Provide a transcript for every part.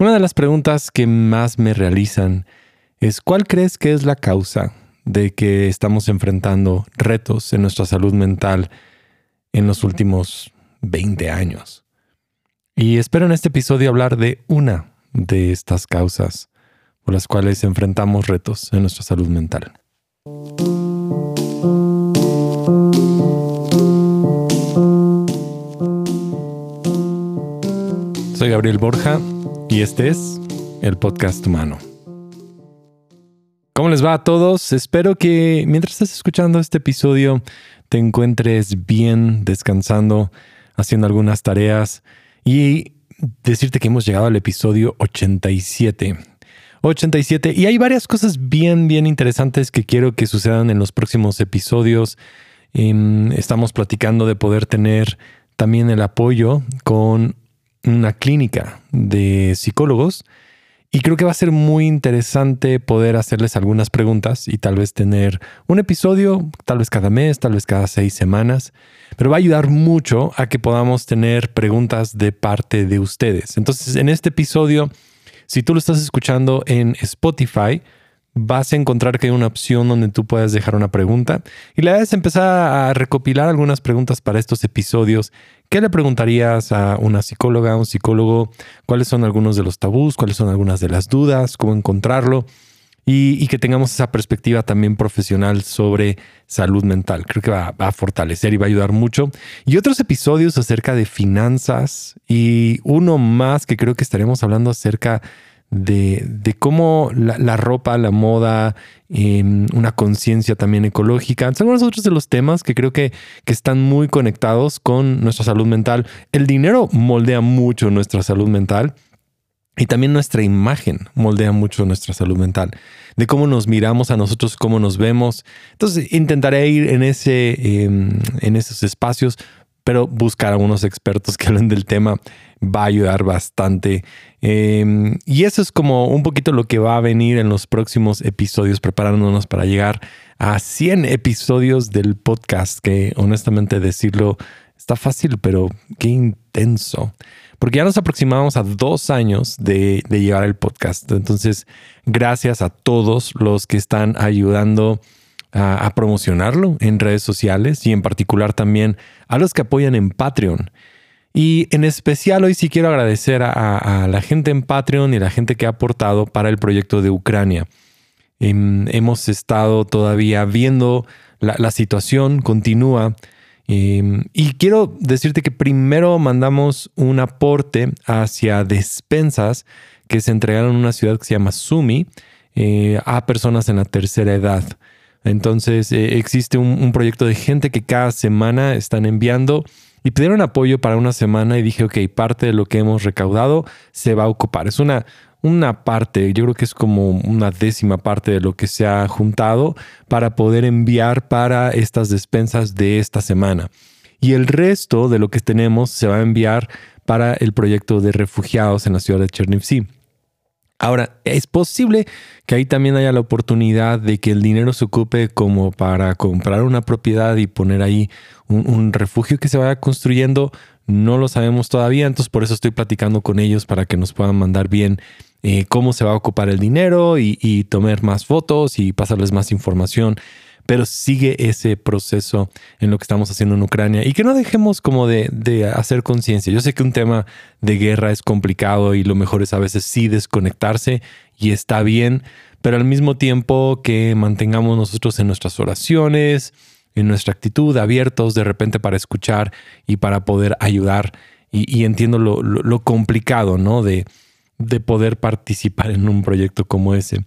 Una de las preguntas que más me realizan es ¿cuál crees que es la causa de que estamos enfrentando retos en nuestra salud mental en los últimos 20 años? Y espero en este episodio hablar de una de estas causas por las cuales enfrentamos retos en nuestra salud mental. Soy Gabriel Borja y este es el podcast humano. ¿Cómo les va a todos? Espero que mientras estés escuchando este episodio te encuentres bien, descansando, haciendo algunas tareas y decirte que hemos llegado al episodio 87. 87 y hay varias cosas bien, bien interesantes que quiero que sucedan en los próximos episodios. Em, estamos platicando de poder tener también el apoyo con una clínica de psicólogos y creo que va a ser muy interesante poder hacerles algunas preguntas y tal vez tener un episodio, tal vez cada mes, tal vez cada seis semanas, pero va a ayudar mucho a que podamos tener preguntas de parte de ustedes. Entonces, en este episodio, si tú lo estás escuchando en Spotify, vas a encontrar que hay una opción donde tú puedes dejar una pregunta y la idea empezar a recopilar algunas preguntas para estos episodios. ¿Qué le preguntarías a una psicóloga, a un psicólogo? ¿Cuáles son algunos de los tabús? ¿Cuáles son algunas de las dudas? ¿Cómo encontrarlo? Y, que tengamos esa perspectiva también profesional sobre salud mental. Creo que va, va, a fortalecer y va a ayudar mucho. Y otros episodios acerca de finanzas y uno más que creo que estaremos hablando acerca de, cómo la, ropa, la moda, em, una conciencia también ecológica, son algunos otros de los temas que creo que, que están muy conectados con nuestra salud mental. El dinero moldea mucho nuestra salud mental. Y también nuestra imagen moldea mucho nuestra salud mental, de cómo nos miramos a nosotros, cómo nos vemos. Entonces intentaré ir en, ese, em, en esos espacios pero buscar a unos expertos que hablen del tema va a ayudar bastante. Em, y eso es como un poquito lo que va a venir en los próximos episodios, preparándonos para llegar a 100 episodios del podcast, que honestamente decirlo está fácil, pero qué intenso. Porque ya nos aproximamos a dos años de, de llevar el podcast. Entonces, gracias a todos los que están ayudando a, promocionarlo en redes sociales y en particular también a los que apoyan en Patreon. Y en especial hoy sí quiero agradecer a, la gente en Patreon y la gente que ha aportado para el proyecto de Ucrania. Em, hemos estado todavía viendo la, situación, continúa. Em, y quiero decirte que primero mandamos un aporte hacia despensas que se entregaron en una ciudad que se llama Sumi eh, a personas en la tercera edad. Entonces eh, existe un, proyecto de gente que cada semana están enviando y pidieron apoyo para una semana y dije, ok, parte de lo que hemos recaudado se va a ocupar. Es una, una parte, yo creo que es como una décima parte de lo que se ha juntado para poder enviar para estas despensas de esta semana. Y el resto de lo que tenemos se va a enviar para el proyecto de refugiados en la ciudad de Chernivtsi. Ahora, es posible que ahí también haya la oportunidad de que el dinero se ocupe como para comprar una propiedad y poner ahí un, refugio que se vaya construyendo. No lo sabemos todavía, entonces por eso estoy platicando con ellos para que nos puedan mandar bien eh, cómo se va a ocupar el dinero y, y tomar más fotos y pasarles más información pero sigue ese proceso en lo que estamos haciendo en Ucrania y que no dejemos como de, hacer conciencia. Yo sé que un tema de guerra es complicado y lo mejor es a veces sí desconectarse y está bien, pero al mismo tiempo que mantengamos nosotros en nuestras oraciones, en nuestra actitud abiertos de repente para escuchar y para poder ayudar. Y, entiendo lo, complicado, ¿no? De, de poder participar en un proyecto como ese.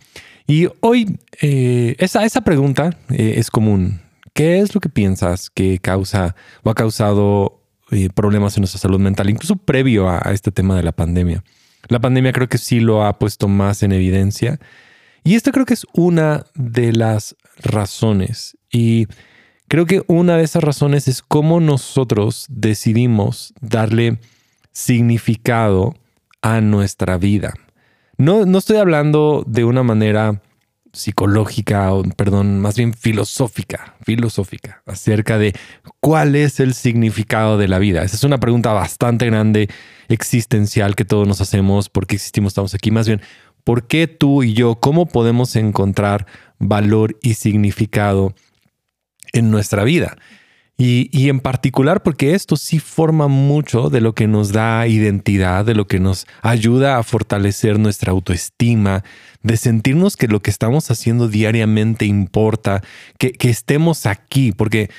Y hoy eh, esa, esa pregunta eh, es común. ¿Qué es lo que piensas que causa o ha causado eh, problemas en nuestra salud mental, incluso previo a, este tema de la pandemia? La pandemia creo que sí lo ha puesto más en evidencia. Y esta creo que es una de las razones. Y creo que una de esas razones es cómo nosotros decidimos darle significado a nuestra vida. No, no estoy hablando de una manera psicológica, o perdón, más bien filosófica, filosófica, acerca de cuál es el significado de la vida. Esa es una pregunta bastante grande, existencial, que todos nos hacemos, ¿por qué existimos, estamos aquí? Más bien, ¿por qué tú y yo, cómo podemos encontrar valor y significado en nuestra vida? Y, en particular porque esto sí forma mucho de lo que nos da identidad, de lo que nos ayuda a fortalecer nuestra autoestima, de sentirnos que lo que estamos haciendo diariamente importa, que, estemos aquí, porque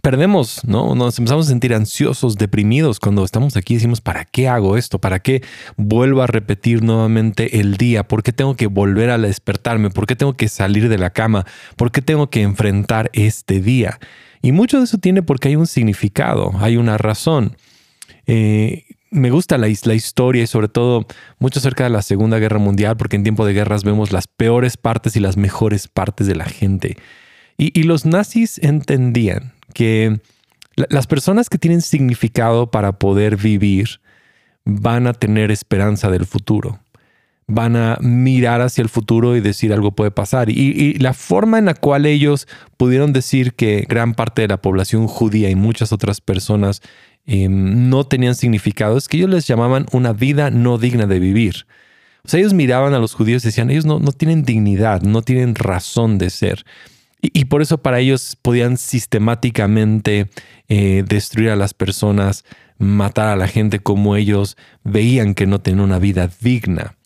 perdemos, ¿no? Nos empezamos a sentir ansiosos, deprimidos cuando estamos aquí. Decimos, ¿para qué hago esto? ¿Para qué vuelvo a repetir nuevamente el día? ¿Por qué tengo que volver a despertarme? ¿Por qué tengo que salir de la cama? ¿Por qué tengo que enfrentar este día? Y mucho de eso tiene porque hay un significado, hay una razón. Eh, me gusta la, la, historia y sobre todo mucho acerca de la Segunda Guerra Mundial, porque en tiempo de guerras vemos las peores partes y las mejores partes de la gente. Y, los nazis entendían que las personas que tienen significado para poder vivir van a tener esperanza del futuro van a mirar hacia el futuro y decir algo puede pasar. Y, la forma en la cual ellos pudieron decir que gran parte de la población judía y muchas otras personas em, no tenían significado es que ellos les llamaban una vida no digna de vivir. O sea, ellos miraban a los judíos y decían, ellos no, no tienen dignidad, no tienen razón de ser. Y, por eso para ellos podían sistemáticamente eh, destruir a las personas, matar a la gente como ellos veían que no tenían una vida digna.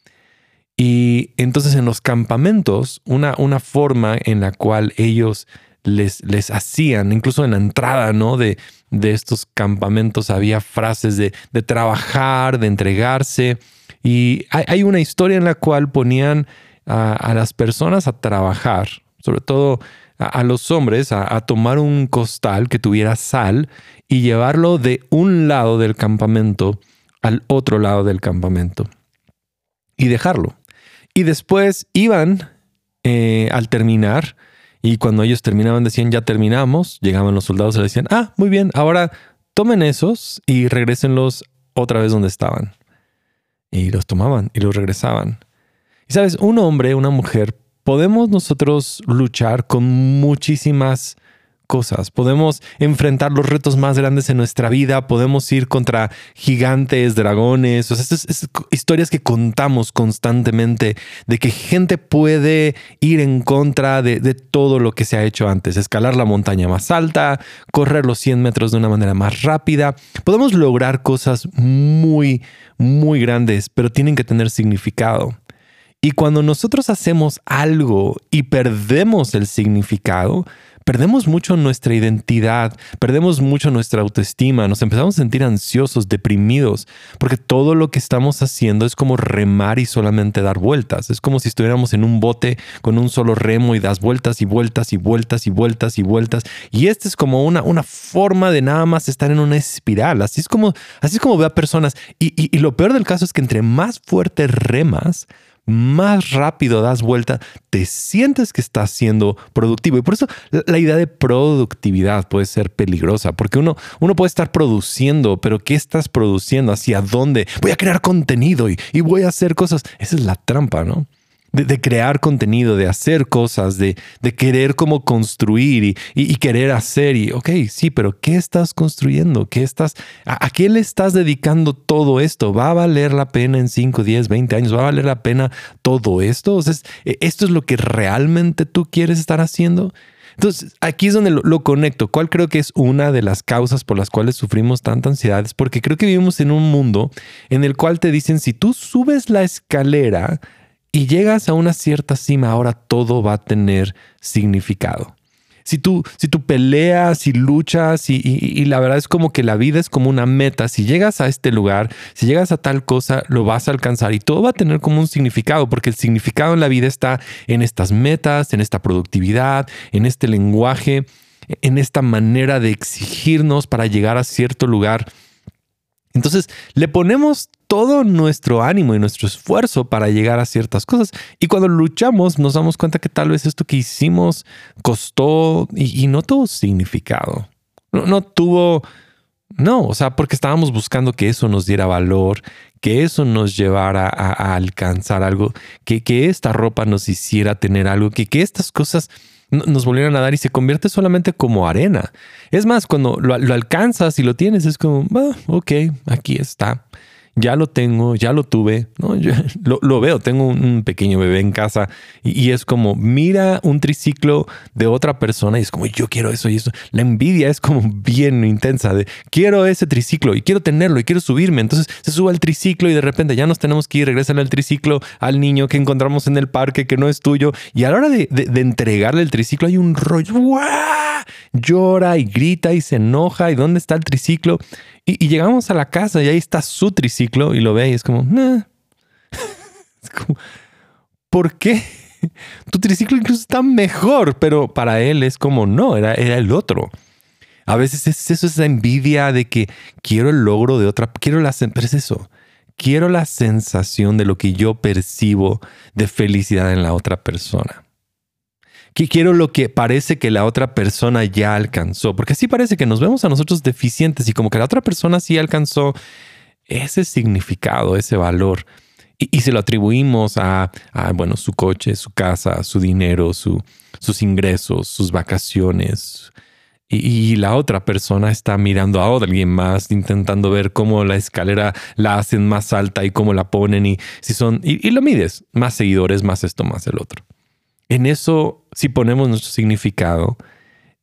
Y entonces en los campamentos, una, una forma en la cual ellos les, les hacían, incluso en la entrada ¿no? de, de estos campamentos había frases de, de trabajar, de entregarse. Y hay, una historia en la cual ponían a, las personas a trabajar, sobre todo a, los hombres, a, a, tomar un costal que tuviera sal y llevarlo de un lado del campamento al otro lado del campamento y dejarlo. Y después iban eh, al terminar y cuando ellos terminaban decían ya terminamos, llegaban los soldados y le decían, ah, muy bien, ahora tomen esos y regresenlos otra vez donde estaban. Y los tomaban y los regresaban. Y sabes, un hombre, una mujer, podemos nosotros luchar con muchísimas cosas. Podemos enfrentar los retos más grandes en nuestra vida, podemos ir contra gigantes, dragones, o sea, historias que contamos constantemente de que gente puede ir en contra de, de, todo lo que se ha hecho antes, escalar la montaña más alta, correr los 100 metros de una manera más rápida. Podemos lograr cosas muy, muy grandes, pero tienen que tener significado. Y cuando nosotros hacemos algo y perdemos el significado, perdemos mucho nuestra identidad, perdemos mucho nuestra autoestima, nos empezamos a sentir ansiosos, deprimidos, porque todo lo que estamos haciendo es como remar y solamente dar vueltas. Es como si estuviéramos en un bote con un solo remo y das vueltas y vueltas y vueltas y vueltas y vueltas. Y esta es como una, una forma de nada más estar en una espiral. Así es como, así es como ve a personas. Y, y lo peor del caso es que entre más fuerte remas, más rápido das vuelta, te sientes que estás siendo productivo. Y por eso la, idea de productividad puede ser peligrosa, porque uno, uno puede estar produciendo, pero ¿qué estás produciendo? ¿Hacia dónde? Voy a crear contenido y, y voy a hacer cosas. Esa es la trampa, ¿no? De, crear contenido, de hacer cosas, de, de querer como construir y, querer hacer. Y, ok, sí, pero ¿qué estás construyendo? ¿Qué estás, a, qué le estás dedicando todo esto? ¿Va a valer la pena en 5, 10, 20 años? ¿Va a valer la pena todo esto? E, ¿esto es lo que realmente tú quieres estar haciendo? Entonces, aquí es donde lo, conecto. ¿Cuál creo que es una de las causas por las cuales sufrimos tanta ansiedad? Es porque creo que vivimos en un mundo en el cual te dicen, si tú subes la escalera, y llegas a una cierta cima, ahora todo va a tener significado. Si tú, si tú peleas y luchas y, la verdad es como que la vida es como una meta, si llegas a este lugar, si llegas a tal cosa, lo vas a alcanzar y todo va a tener como un significado, porque el significado en la vida está en estas metas, en esta productividad, en este lenguaje, en esta manera de exigirnos para llegar a cierto lugar entonces le ponemos todo nuestro ánimo y nuestro esfuerzo para llegar a ciertas cosas. Y cuando luchamos nos damos cuenta que tal vez esto que hicimos costó y, no tuvo significado. No, no, tuvo... No, o sea, porque estábamos buscando que eso nos diera valor, que eso nos llevara a, alcanzar algo, que, que, esta ropa nos hiciera tener algo, que, que estas cosas nos volvieran a dar y se convierte solamente como arena. Es más, cuando lo, alcanzas y lo tienes, es como, ah, ok, aquí está ya lo tengo, ya lo tuve, lo, veo, tengo un, pequeño bebé en casa y, es como, mira un triciclo de otra persona y es como, yo quiero eso y eso. La envidia es como bien intensa de, quiero ese triciclo y quiero tenerlo y quiero subirme. Entonces se sube al triciclo y de repente ya nos tenemos que ir, regresan al triciclo al niño que encontramos en el parque que no es tuyo y a la hora de, entregarle el triciclo hay un rollo, llora y grita y se enoja y ¿dónde está el triciclo? Y, llegamos a la casa y ahí está su triciclo y lo ve y es como, es como ¿por qué? Tu triciclo incluso está mejor, pero para él es como, no, era, era el otro. A veces es eso, esa envidia de que quiero el logro de otra, quiero la, pero es eso, quiero la sensación de lo que yo percibo de felicidad en la otra persona que quiero lo que parece que la otra persona ya alcanzó, porque así parece que nos vemos a nosotros deficientes y como que la otra persona sí alcanzó ese significado, ese valor. Y, se lo atribuimos a, bueno, su coche, su casa, su dinero, su, sus ingresos, sus vacaciones. Y, la otra persona está mirando a alguien más, intentando ver cómo la escalera la hacen más alta y cómo la ponen y si son, y lo mides, más seguidores, más esto, más el otro. En eso, si ponemos nuestro significado,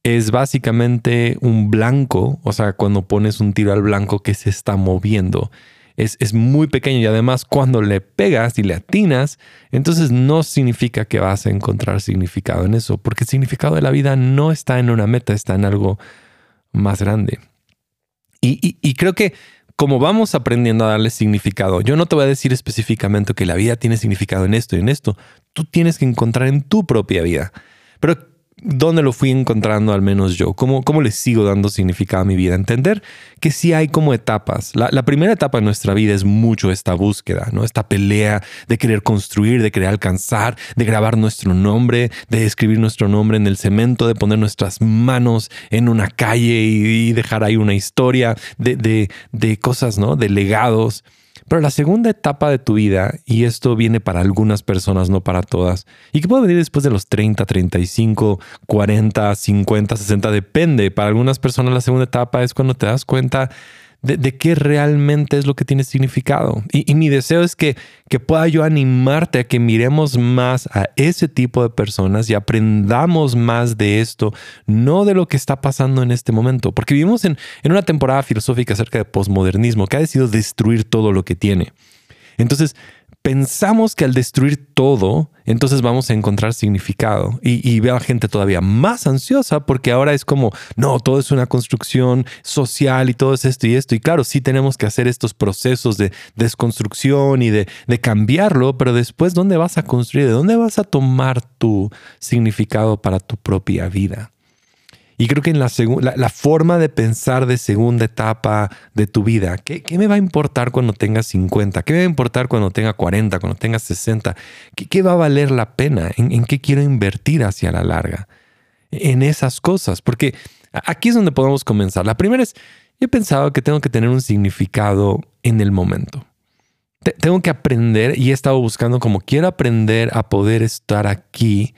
es básicamente un blanco, o sea, cuando pones un tiro al blanco que se está moviendo. Es, es, muy pequeño y además cuando le pegas y le atinas, entonces no significa que vas a encontrar significado en eso, porque el significado de la vida no está en una meta, está en algo más grande. Y, y creo que como vamos aprendiendo a darle significado, yo no te voy a decir específicamente que la vida tiene significado en esto y en esto. Tú tienes que encontrar en tu propia vida. Pero dónde lo fui encontrando al menos yo, cómo, cómo le sigo dando significado a mi vida. Entender que sí hay como etapas. La, primera etapa de nuestra vida es mucho esta búsqueda, ¿no? Esta pelea de querer construir, de querer alcanzar, de grabar nuestro nombre, de escribir nuestro nombre en el cemento, de poner nuestras manos en una calle y, dejar ahí una historia de, de, de cosas, ¿no? De legados. Pero la segunda etapa de tu vida, y esto viene para algunas personas, no para todas, y que puede venir después de los 30, 35, 40, 50, 60, depende. Para algunas personas la segunda etapa es cuando te das cuenta de, qué realmente es lo que tiene significado. Y, mi deseo es que, que pueda yo animarte a que miremos más a ese tipo de personas y aprendamos más de esto, no de lo que está pasando en este momento, porque vivimos en, en una temporada filosófica acerca de posmodernismo que ha decidido destruir todo lo que tiene. Entonces, pensamos que al destruir todo, entonces vamos a encontrar significado. Y, veo a gente todavía más ansiosa porque ahora es como, no, todo es una construcción social y todo es esto y esto. Y claro, sí tenemos que hacer estos procesos de desconstrucción y de, de cambiarlo, pero después, ¿dónde vas a construir? ¿De dónde vas a tomar tu significado para tu propia vida? Y creo que en la, la, forma de pensar de segunda etapa de tu vida, ¿qué, me va a importar cuando tenga 50? ¿Qué me va a importar cuando tenga 40, cuando tenga 60? ¿Qué, va a valer la pena? ¿En, ¿En, qué quiero invertir hacia la larga? En esas cosas, porque aquí es donde podemos comenzar. La primera es, he pensado que tengo que tener un significado en el momento. tengo que aprender y he estado buscando como quiero aprender a poder estar aquí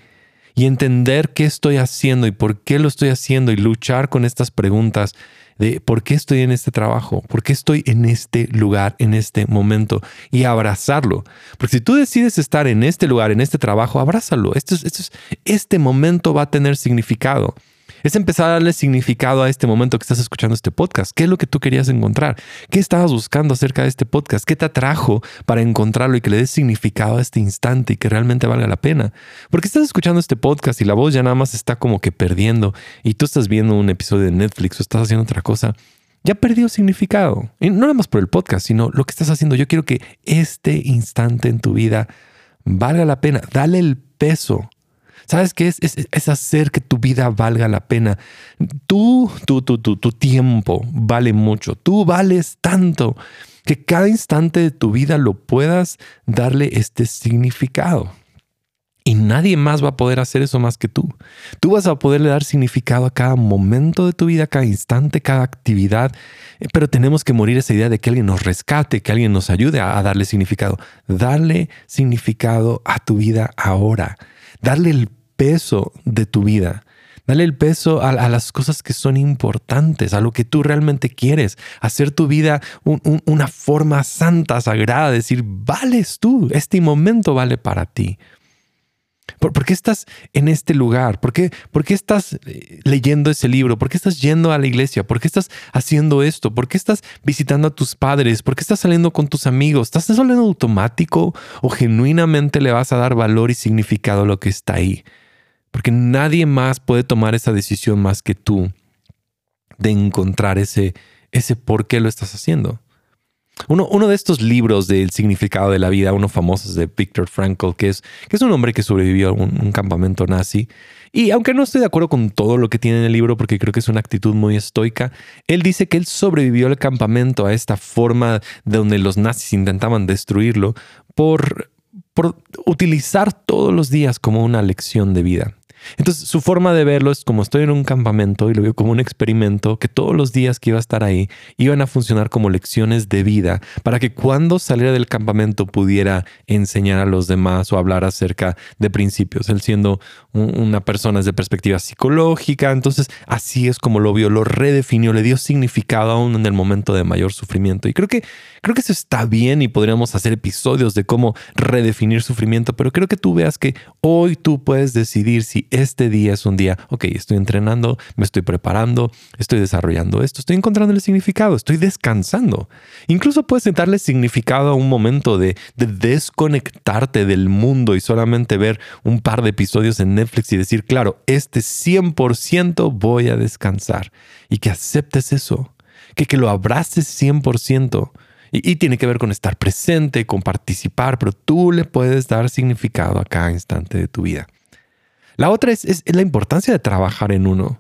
y entender qué estoy haciendo y por qué lo estoy haciendo y luchar con estas preguntas de por qué estoy en este trabajo, por qué estoy en este lugar, en este momento y abrazarlo. Porque si tú decides estar en este lugar, en este trabajo, abrázalo. Esto esto este momento va a tener significado es empezar a darle significado a este momento que estás escuchando este podcast. ¿Qué es lo que tú querías encontrar? ¿Qué estabas buscando acerca de este podcast? ¿Qué te atrajo para encontrarlo y que le des significado a este instante y que realmente valga la pena? Porque estás escuchando este podcast y la voz ya nada más está como que perdiendo y tú estás viendo un episodio de Netflix o estás haciendo otra cosa ya perdió significado. Y no nada más por el podcast, sino lo que estás haciendo. Yo quiero que este instante en tu vida valga la pena. Dale el peso ¿Sabes qué es? Es, hacer que tu vida valga la pena. Tú, tú, tú, tú, tu tiempo vale mucho. Tú vales tanto que cada instante de tu vida lo puedas darle este significado. Y nadie más va a poder hacer eso más que tú. Tú vas a poderle dar significado a cada momento de tu vida, cada instante, cada actividad. Pero tenemos que morir esa idea de que alguien nos rescate, que alguien nos ayude a, darle significado. Darle significado a tu vida ahora. Darle el peso de tu vida. Dale el peso a, las cosas que son importantes, a lo que tú realmente quieres. Hacer tu vida una forma santa, sagrada, decir, vales tú, este momento vale para ti. ¿Por, qué estás en este lugar? ¿Por qué, ¿Por qué, estás eh, leyendo ese libro? ¿Por qué estás yendo a la iglesia? ¿Por qué estás haciendo esto? ¿Por qué estás visitando a tus padres? ¿Por qué estás saliendo con tus amigos? ¿Estás saliendo automático o genuinamente le vas a dar valor y significado a lo que está ahí? Porque nadie más puede tomar esa decisión más que tú de encontrar ese, ese por qué lo estás haciendo. Uno, uno, de estos libros del significado de la vida, uno famoso es de Viktor Frankl, que es, que es un hombre que sobrevivió a un, campamento nazi. Y aunque no estoy de acuerdo con todo lo que tiene en el libro, porque creo que es una actitud muy estoica, él dice que él sobrevivió al campamento, a esta forma de donde los nazis intentaban destruirlo, por, por utilizar todos los días como una lección de vida. Entonces, su forma de verlo es como estoy en un campamento y lo veo como un experimento que todos los días que iba a estar ahí iban a funcionar como lecciones de vida para que cuando saliera del campamento pudiera enseñar a los demás o hablar acerca de principios. Él siendo una persona de perspectiva psicológica, entonces así es como lo vio, lo redefinió, le dio significado aún en el momento de mayor sufrimiento. Y creo que creo que eso está bien y podríamos hacer episodios de cómo redefinir sufrimiento, pero creo que tú veas que hoy tú puedes decidir si este día es un día, ok, estoy entrenando, me estoy preparando, estoy desarrollando esto, estoy encontrando el significado, estoy descansando. Incluso puedes darle significado a un momento de, desconectarte del mundo y solamente ver un par de episodios en Netflix y decir, claro, este 100% voy a descansar y que aceptes eso, que, que lo abraces 100%. Y, y, tiene que ver con estar presente, con participar, pero tú le puedes dar significado a cada instante de tu vida. La otra es, la importancia de trabajar en uno.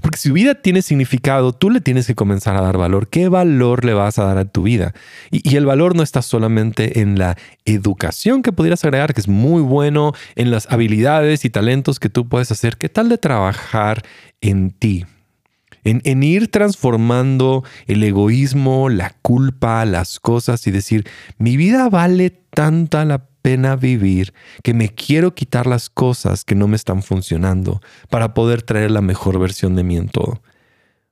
Porque si tu vida tiene significado, tú le tienes que comenzar a dar valor. ¿Qué valor le vas a dar a tu vida? Y, el valor no está solamente en la educación que pudieras agregar, que es muy bueno, en las habilidades y talentos que tú puedes hacer. ¿Qué tal de trabajar en ti? En, en, ir transformando el egoísmo, la culpa, las cosas y decir, mi vida vale tanta la pena vivir, que me quiero quitar las cosas que no me están funcionando para poder traer la mejor versión de mí en todo.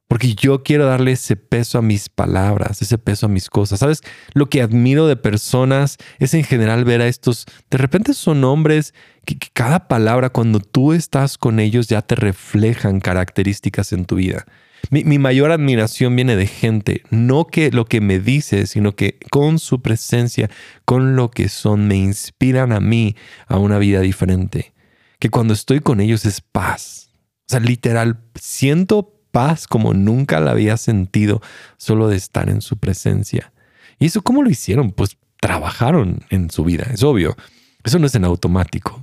Porque yo quiero darle ese peso a mis palabras, ese peso a mis cosas. ¿Sabes? Lo que admiro de personas es en general ver a estos, de repente son hombres que, que cada palabra cuando tú estás con ellos ya te reflejan características en tu vida. Mi, mayor admiración viene de gente, no que lo que me dice, sino que con su presencia, con lo que son, me inspiran a mí a una vida diferente. Que cuando estoy con ellos es paz. O sea, literal, siento paz como nunca la había sentido solo de estar en su presencia. ¿Y eso cómo lo hicieron? Pues trabajaron en su vida, es obvio. Eso no es en automático.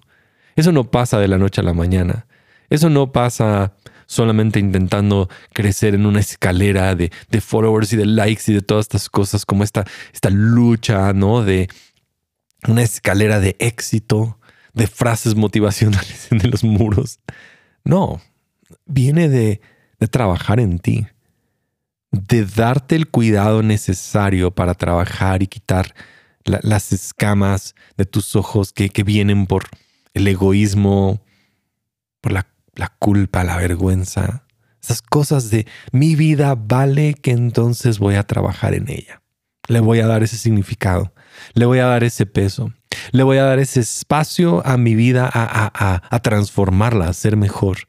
Eso no pasa de la noche a la mañana. Eso no pasa solamente intentando crecer en una escalera de, followers y de likes y de todas estas cosas, como esta, esta lucha, ¿no? De una escalera de éxito, de frases motivacionales en los muros. No, viene de, de trabajar en ti, de darte el cuidado necesario para trabajar y quitar las escamas de tus ojos que, que vienen por el egoísmo, por la la culpa, la vergüenza, esas cosas de mi vida vale que entonces voy a trabajar en ella. Le voy a dar ese significado, le voy a dar ese peso, le voy a dar ese espacio a mi vida a, transformarla, a ser mejor.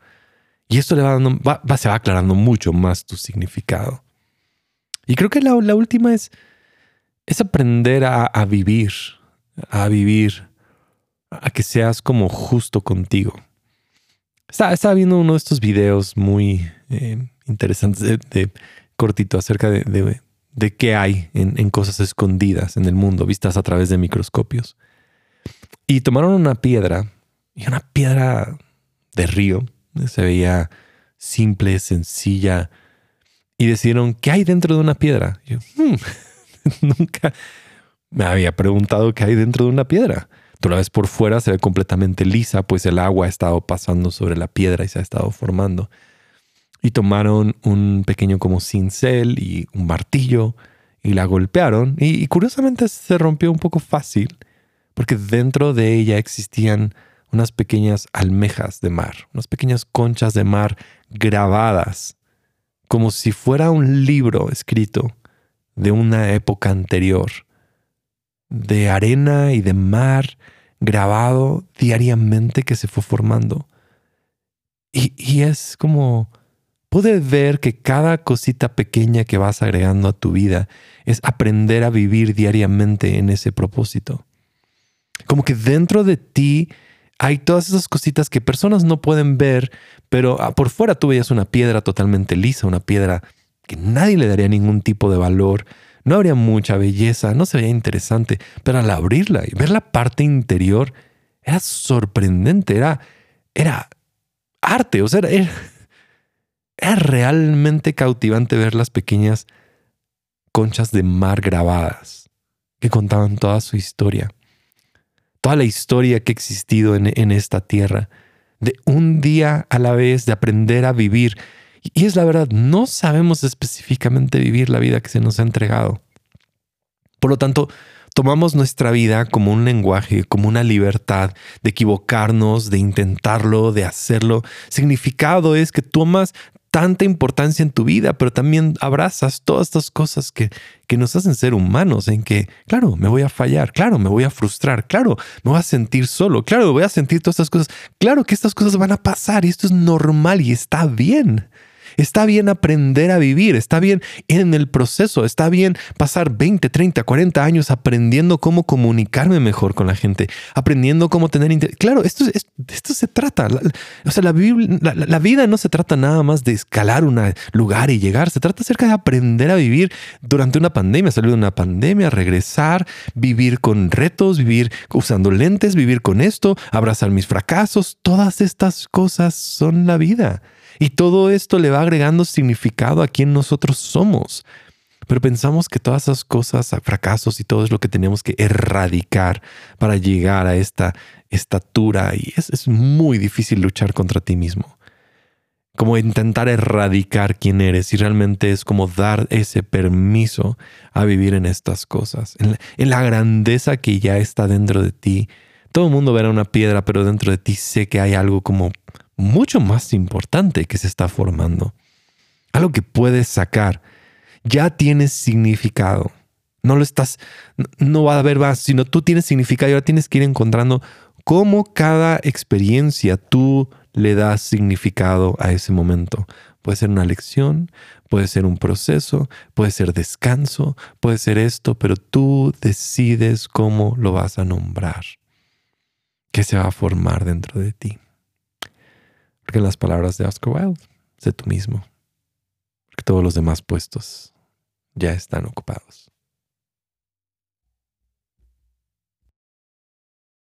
Y esto le va dando, se va aclarando mucho más tu significado. Y creo que la, última es, es aprender a, a vivir, a vivir, a que seas como justo contigo. Estaba, viendo uno de estos videos muy eh, interesantes de, cortito acerca de, de, qué hay en, cosas escondidas en el mundo, vistas a través de microscopios. Y tomaron una piedra, y una piedra de río, se veía simple, sencilla, y decidieron, ¿qué hay dentro de una piedra? yo, hmm, nunca me había preguntado qué hay dentro de una piedra. Tú la ves por fuera, se ve completamente lisa, pues el agua ha estado pasando sobre la piedra y se ha estado formando. Y tomaron un pequeño como cincel y un martillo y la golpearon. Y, y curiosamente se rompió un poco fácil, porque dentro de ella existían unas pequeñas almejas de mar, unas pequeñas conchas de mar grabadas, como si fuera un libro escrito de una época anterior, de arena y de mar grabado diariamente que se fue formando. Y, es como, puedes ver que cada cosita pequeña que vas agregando a tu vida es aprender a vivir diariamente en ese propósito. Como que dentro de ti hay todas esas cositas que personas no pueden ver, pero ah, por fuera tú veías una piedra totalmente lisa, una piedra que nadie le daría ningún tipo de valor, no habría mucha belleza, no se veía interesante, pero al abrirla y ver la parte interior era sorprendente, era, era arte, o sea, era, era realmente cautivante ver las pequeñas conchas de mar grabadas que contaban toda su historia toda la historia que ha existido en, esta tierra, de un día a la vez, de aprender a vivir. Y es la verdad, no sabemos específicamente vivir la vida que se nos ha entregado. Por lo tanto, tomamos nuestra vida como un lenguaje, como una libertad de equivocarnos, de intentarlo, de hacerlo. Significado es que tomas tanta importancia en tu vida, pero también abrazas todas estas cosas que, que nos hacen ser humanos, en que, claro, me voy a fallar, claro, me voy a frustrar, claro, me voy a sentir solo, claro, voy a sentir todas estas cosas, claro que estas cosas van a pasar y esto es normal y está bien. Está bien aprender a vivir, está bien en el proceso, está bien pasar 20, 30, 40 años aprendiendo cómo comunicarme mejor con la gente, aprendiendo cómo tener... Claro, esto, esto se trata, o sea, la, la, vida no se trata nada más de escalar un lugar y llegar, se trata acerca de aprender a vivir durante una pandemia, salir de una pandemia, regresar, vivir con retos, vivir usando lentes, vivir con esto, abrazar mis fracasos, todas estas cosas son la vida. Y todo esto le va agregando significado a quien nosotros somos. Pero pensamos que todas esas cosas, fracasos y todo es lo que tenemos que erradicar para llegar a esta estatura. Y es, es muy difícil luchar contra ti mismo. Como intentar erradicar quién eres y realmente es como dar ese permiso a vivir en estas cosas, en la, en la grandeza que ya está dentro de ti. Todo el mundo verá una piedra, pero dentro de ti sé que hay algo como mucho más importante que se está formando. Algo que puedes sacar. Ya tienes significado. No lo estás, no va a haber más, sino tú tienes significado y ahora tienes que ir encontrando cómo cada experiencia tú le das significado a ese momento. Puede ser una lección, puede ser un proceso, puede ser descanso, puede ser esto, pero tú decides cómo lo vas a nombrar, qué se va a formar dentro de ti. Porque las palabras de Oscar Wilde, sé tú mismo. Porque todos los demás puestos ya están ocupados.